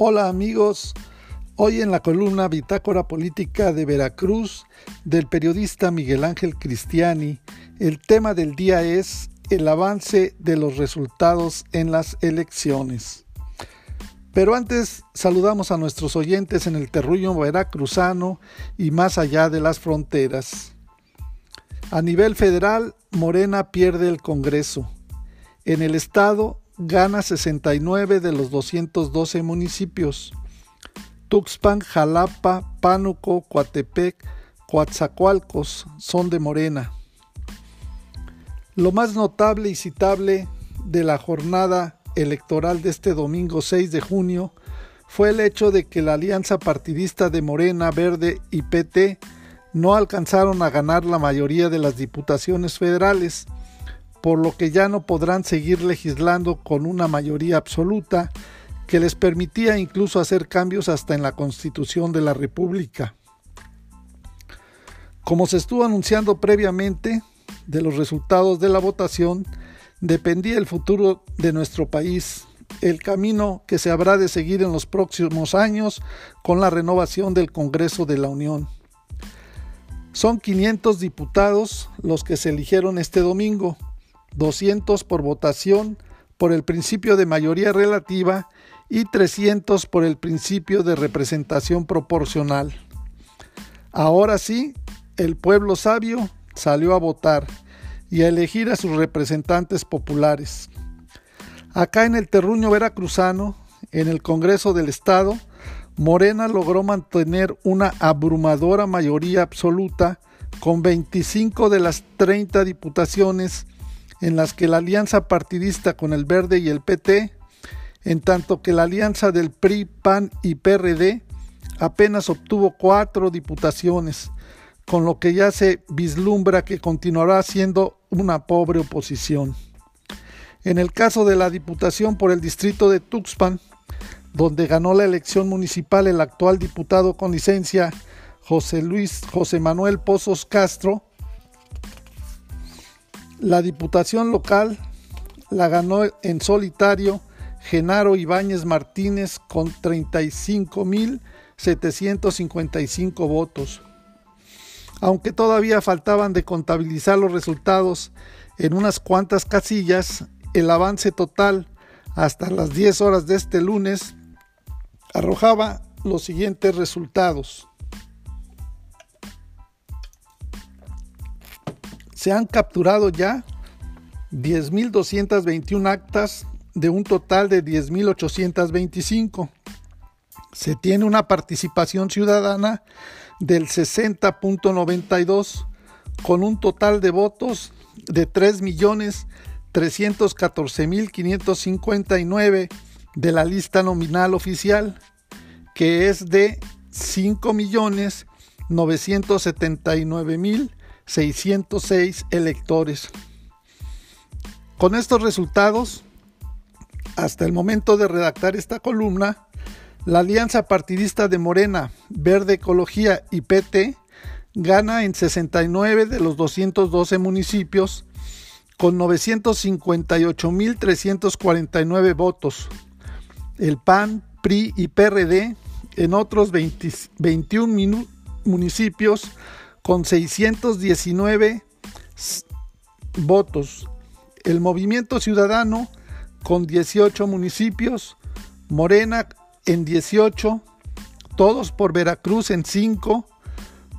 Hola amigos, hoy en la columna Bitácora Política de Veracruz del periodista Miguel Ángel Cristiani, el tema del día es el avance de los resultados en las elecciones. Pero antes saludamos a nuestros oyentes en el terruño veracruzano y más allá de las fronteras. A nivel federal, Morena pierde el Congreso. En el estado, gana 69 de los 212 municipios. Tuxpan, Jalapa, Pánuco, Coatepec, Coatzacoalcos son de Morena. Lo más notable y citable de la jornada electoral de este domingo 6 de junio fue el hecho de que la alianza partidista de Morena, Verde y PT no alcanzaron a ganar la mayoría de las diputaciones federales, por lo que ya no podrán seguir legislando con una mayoría absoluta que les permitía incluso hacer cambios hasta en la Constitución de la República. Como se estuvo anunciando previamente, de los resultados de la votación dependía el futuro de nuestro país, el camino que se habrá de seguir en los próximos años con la renovación del Congreso de la Unión. Son 500 diputados los que se eligieron este domingo, 200 por votación por el principio de mayoría relativa y 300 por el principio de representación proporcional. Ahora sí, el pueblo sabio salió a votar y a elegir a sus representantes populares. Acá en el terruño veracruzano, en el Congreso del Estado, Morena logró mantener una abrumadora mayoría absoluta con 25 de las 30 diputaciones en las que la alianza partidista con el Verde y el PT, en tanto que la alianza del PRI, PAN y PRD apenas obtuvo cuatro diputaciones, con lo que ya se vislumbra que continuará siendo una pobre oposición. En el caso de la diputación por el distrito de Tuxpan, donde ganó la elección municipal el actual diputado con licencia José Luis José Manuel Pozos Castro, la diputación local la ganó en solitario Genaro Ibáñez Martínez con 35.755 votos. Aunque todavía faltaban de contabilizar los resultados en unas cuantas casillas, el avance total hasta las 10 horas de este lunes arrojaba los siguientes resultados. Se han capturado ya 10.221 actas de un total de 10.825. Se tiene una participación ciudadana del 60.92 con un total de votos de 3.314.559 de la lista nominal oficial, que es de 5.979.000 606 electores. Con estos resultados, hasta el momento de redactar esta columna, la alianza partidista de Morena, Verde Ecología y PT gana en 69 de los 212 municipios con 958.349 votos. El PAN, PRI y PRD en otros 21 municipios con 619 votos. El Movimiento Ciudadano con 18 municipios, Morena en 18, todos por Veracruz en 5,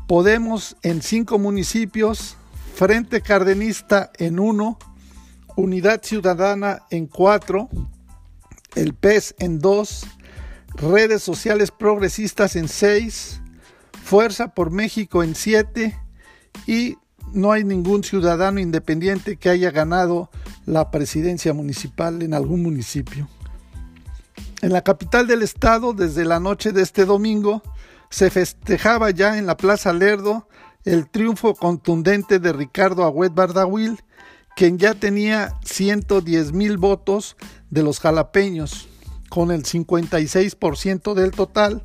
Podemos en 5 municipios, Frente Cardenista en 1, Unidad Ciudadana en 4, el PES en 2, Redes Sociales Progresistas en 6, Fuerza por México en 7 y no hay ningún ciudadano independiente que haya ganado la presidencia municipal en algún municipio. En la capital del estado, desde la noche de este domingo, se festejaba ya en la Plaza Lerdo el triunfo contundente de Ricardo Agüed Bardawil, quien ya tenía 110 mil votos de los jalapeños, con el 56% del total,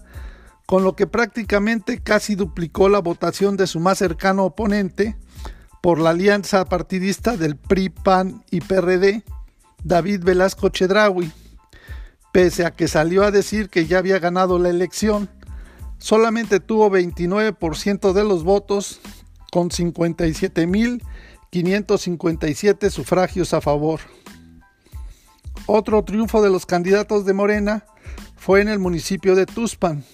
con lo que prácticamente casi duplicó la votación de su más cercano oponente por la alianza partidista del PRI, PAN y PRD, David Velasco Chedraui. pese a que salió a decir que ya había ganado la elección, solamente tuvo 29% de los votos con 57.557 sufragios a favor. Otro triunfo de los candidatos de Morena fue en el municipio de Tuspan,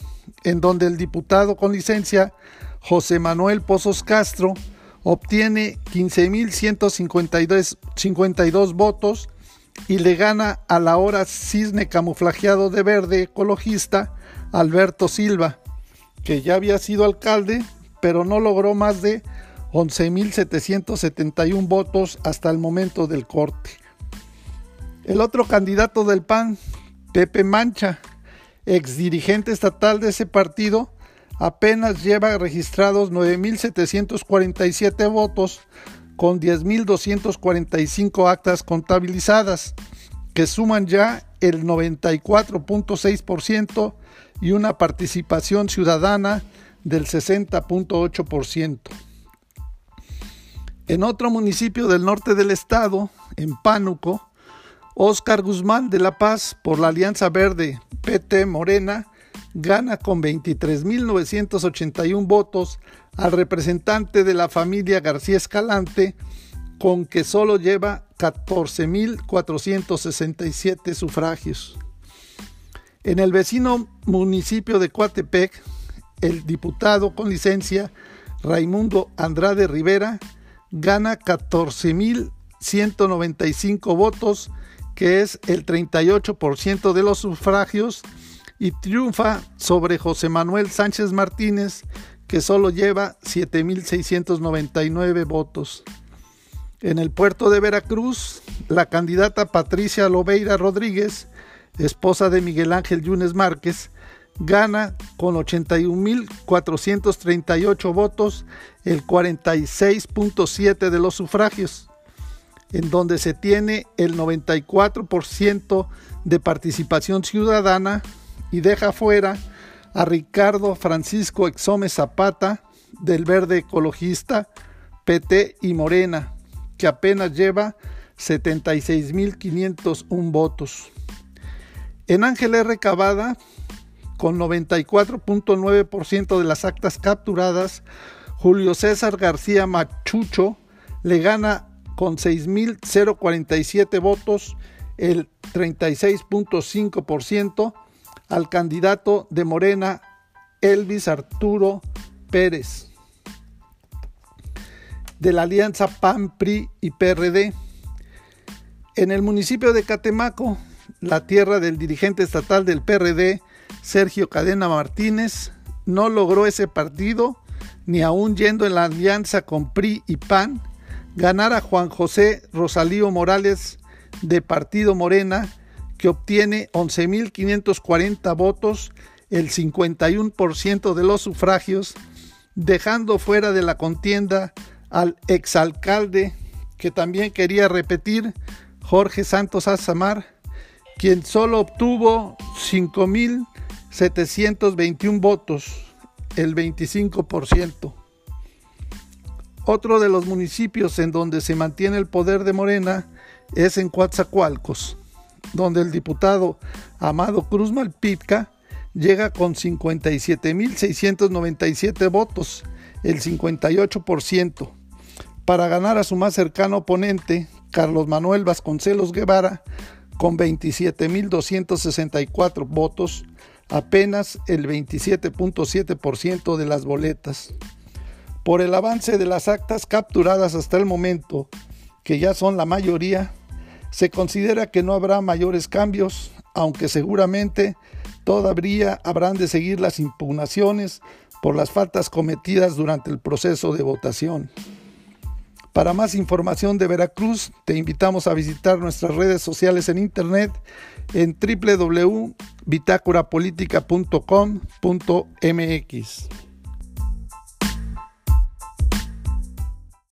en donde el diputado con licencia José Manuel Pozos Castro obtiene 15.152 votos y le gana a la hora cisne camuflajeado de verde ecologista Alberto Silva, que ya había sido alcalde, pero no logró más de 11.771 votos hasta el momento del corte. El otro candidato del PAN, Pepe Mancha, ex dirigente estatal de ese partido, apenas lleva registrados 9.747 votos con 10.245 actas contabilizadas, que suman ya el 94.6% y una participación ciudadana del 60.8%. En otro municipio del norte del estado, en Pánuco, Óscar Guzmán de La Paz, por la Alianza Verde PT Morena, gana con 23.981 votos al representante de la familia García Escalante, con que solo lleva 14.467 sufragios. En el vecino municipio de Coatepec, el diputado con licencia Raimundo Andrade Rivera gana 14.195 votos, que es el 38% de los sufragios, y triunfa sobre José Manuel Sánchez Martínez, que solo lleva 7.699 votos. En el puerto de Veracruz, la candidata Patricia Lobeira Rodríguez, esposa de Miguel Ángel Yunes Márquez, gana con 81.438 votos el 46.7 de los sufragios, en donde se tiene el 94% de participación ciudadana y deja fuera a Ricardo Francisco Exome Zapata del Verde Ecologista, PT y Morena, que apenas lleva 76.501 votos. En Ángel R. Cavada, con 94.9% de las actas capturadas, Julio César García Machucho le gana con 6.047 votos el 36.5% al candidato de Morena, Elvis Arturo Pérez, de la alianza PAN, PRI y PRD. En el municipio de Catemaco, la tierra del dirigente estatal del PRD, Sergio Cadena Martínez, no logró ese partido, ni aún yendo en la alianza con PRI y PAN, ganar a Juan José Rosalío Morales de Partido Morena que obtiene 11.540 votos, el 51% de los sufragios, dejando fuera de la contienda al exalcalde que también quería repetir, Jorge Santos Azamar, quien solo obtuvo 5.721 votos, el 25%. Otro de los municipios en donde se mantiene el poder de Morena es en Coatzacoalcos, donde el diputado Amado Cruz Malpitka llega con 57.697 votos, el 58%, para ganar a su más cercano oponente, Carlos Manuel Vasconcelos Guevara, con 27.264 votos, apenas el 27.7% de las boletas. Por el avance de las actas capturadas hasta el momento, que ya son la mayoría, se considera que no habrá mayores cambios, aunque seguramente todavía habrán de seguir las impugnaciones por las faltas cometidas durante el proceso de votación. Para más información de Veracruz, te invitamos a visitar nuestras redes sociales en internet en www.bitácorapolítica.com.mx.